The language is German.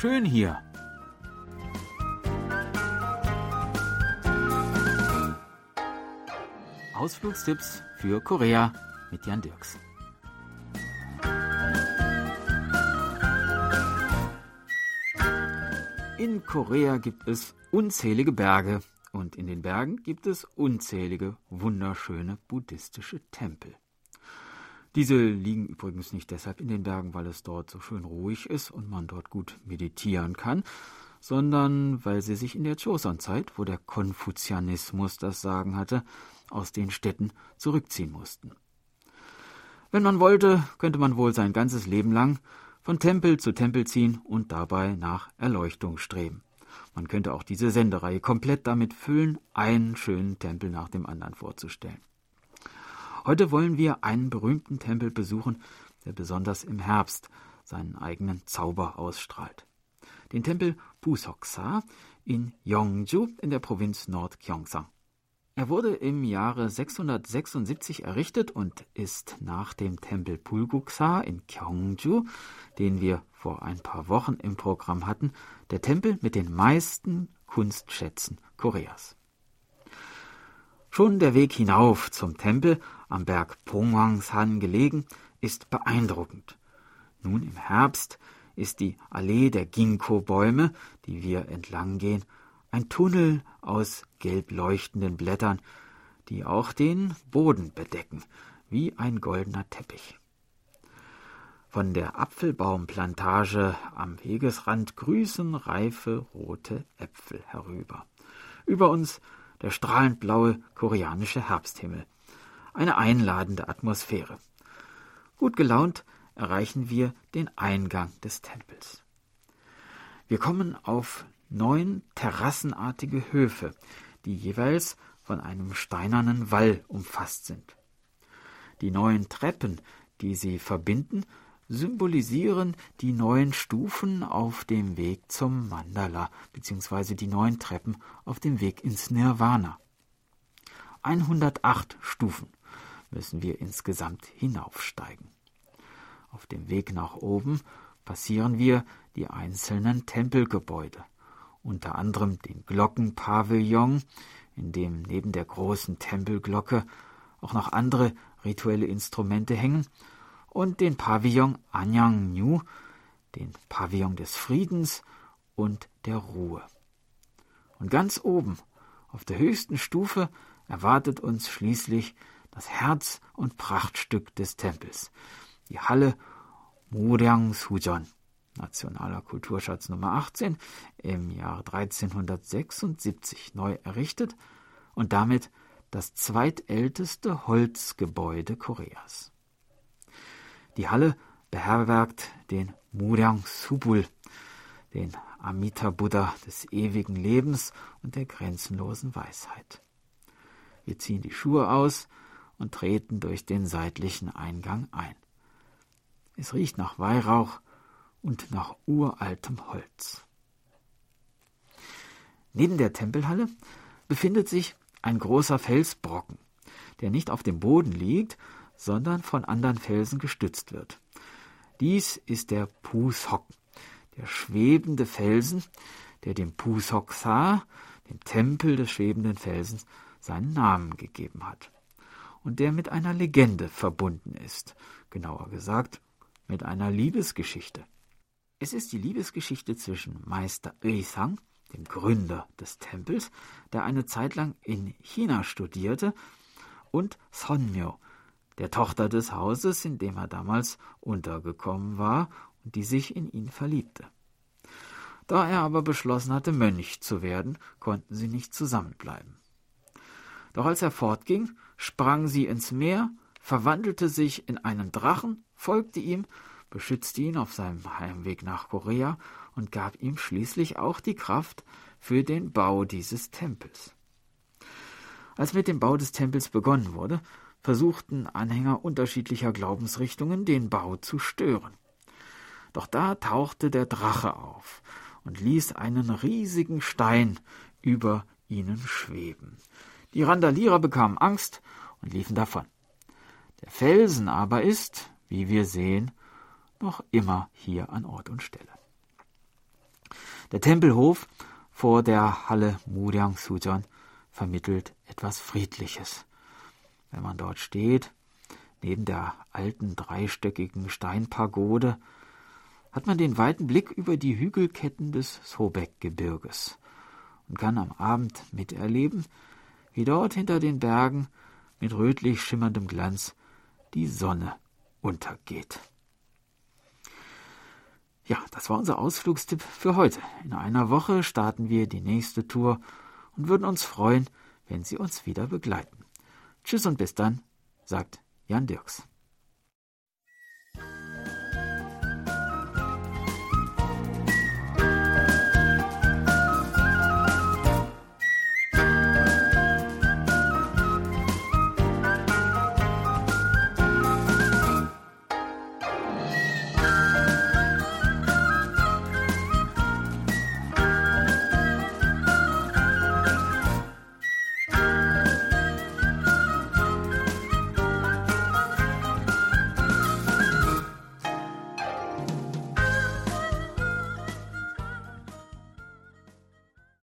schön hier. Ausflugstipps für Korea mit Jan Dirks. In Korea gibt es unzählige Berge und in den Bergen gibt es unzählige wunderschöne buddhistische Tempel. Diese liegen übrigens nicht deshalb in den Bergen, weil es dort so schön ruhig ist und man dort gut meditieren kann, sondern weil sie sich in der Joseon-Zeit, wo der Konfuzianismus das Sagen hatte, aus den Städten zurückziehen mussten. Wenn man wollte, könnte man wohl sein ganzes Leben lang von Tempel zu Tempel ziehen und dabei nach Erleuchtung streben. Man könnte auch diese Sendereihe komplett damit füllen, einen schönen Tempel nach dem anderen vorzustellen. Heute wollen wir einen berühmten Tempel besuchen, der besonders im Herbst seinen eigenen Zauber ausstrahlt. Den Tempel Pusoksa in Yongju in der Provinz Nord-Gyeongsang. Er wurde im Jahre 676 errichtet und ist nach dem Tempel Pulguksa in Gyeongju, den wir vor ein paar Wochen im Programm hatten, der Tempel mit den meisten Kunstschätzen Koreas. Schon der Weg hinauf zum Tempel, am Berg Pongwangsan gelegen, ist beeindruckend. Nun im Herbst ist die Allee der Ginkgo-Bäume, die wir entlang gehen, ein Tunnel aus gelb leuchtenden Blättern, die auch den Boden bedecken, wie ein goldener Teppich. Von der Apfelbaumplantage am Wegesrand grüßen reife rote Äpfel herüber. Über uns der strahlend blaue koreanische Herbsthimmel. Eine einladende Atmosphäre. Gut gelaunt erreichen wir den Eingang des Tempels. Wir kommen auf neun terrassenartige Höfe, die jeweils von einem steinernen Wall umfasst sind. Die neun Treppen, die sie verbinden, symbolisieren die neun Stufen auf dem Weg zum Mandala, beziehungsweise die neun Treppen auf dem Weg ins Nirvana. 108 Stufen müssen wir insgesamt hinaufsteigen. Auf dem Weg nach oben passieren wir die einzelnen Tempelgebäude unter anderem den Glockenpavillon, in dem neben der großen Tempelglocke auch noch andere rituelle Instrumente hängen, und den Pavillon Anyangnu, den Pavillon des Friedens und der Ruhe. Und ganz oben, auf der höchsten Stufe, erwartet uns schließlich das Herz und Prachtstück des Tempels, die Halle Muryang Sujon nationaler Kulturschatz Nummer 18, im Jahr 1376 neu errichtet und damit das zweitälteste Holzgebäude Koreas. Die Halle beherbergt den Muryang Subul, den Amita Buddha des ewigen Lebens und der grenzenlosen Weisheit. Wir ziehen die Schuhe aus und treten durch den seitlichen Eingang ein. Es riecht nach Weihrauch und nach uraltem Holz. Neben der Tempelhalle befindet sich ein großer Felsbrocken, der nicht auf dem Boden liegt, sondern von anderen Felsen gestützt wird. Dies ist der Pusok, der schwebende Felsen, der dem Pusok-Sa, dem Tempel des schwebenden Felsens, seinen Namen gegeben hat und der mit einer Legende verbunden ist, genauer gesagt mit einer Liebesgeschichte. Es ist die Liebesgeschichte zwischen Meister Eisang, dem Gründer des Tempels, der eine Zeit lang in China studierte, und Sonmyo, der Tochter des Hauses, in dem er damals untergekommen war und die sich in ihn verliebte. Da er aber beschlossen hatte, Mönch zu werden, konnten sie nicht zusammenbleiben. Doch als er fortging, sprang sie ins Meer, verwandelte sich in einen Drachen, folgte ihm beschützte ihn auf seinem Heimweg nach Korea und gab ihm schließlich auch die Kraft für den Bau dieses Tempels. Als mit dem Bau des Tempels begonnen wurde, versuchten Anhänger unterschiedlicher Glaubensrichtungen den Bau zu stören. Doch da tauchte der Drache auf und ließ einen riesigen Stein über ihnen schweben. Die Randalierer bekamen Angst und liefen davon. Der Felsen aber ist, wie wir sehen, noch immer hier an Ort und Stelle. Der Tempelhof vor der Halle Muryang Sujon vermittelt etwas Friedliches. Wenn man dort steht, neben der alten dreistöckigen Steinpagode, hat man den weiten Blick über die Hügelketten des Sobek-Gebirges und kann am Abend miterleben, wie dort hinter den Bergen mit rötlich schimmerndem Glanz die Sonne untergeht. Ja, das war unser Ausflugstipp für heute. In einer Woche starten wir die nächste Tour und würden uns freuen, wenn Sie uns wieder begleiten. Tschüss und bis dann, sagt Jan Dirks.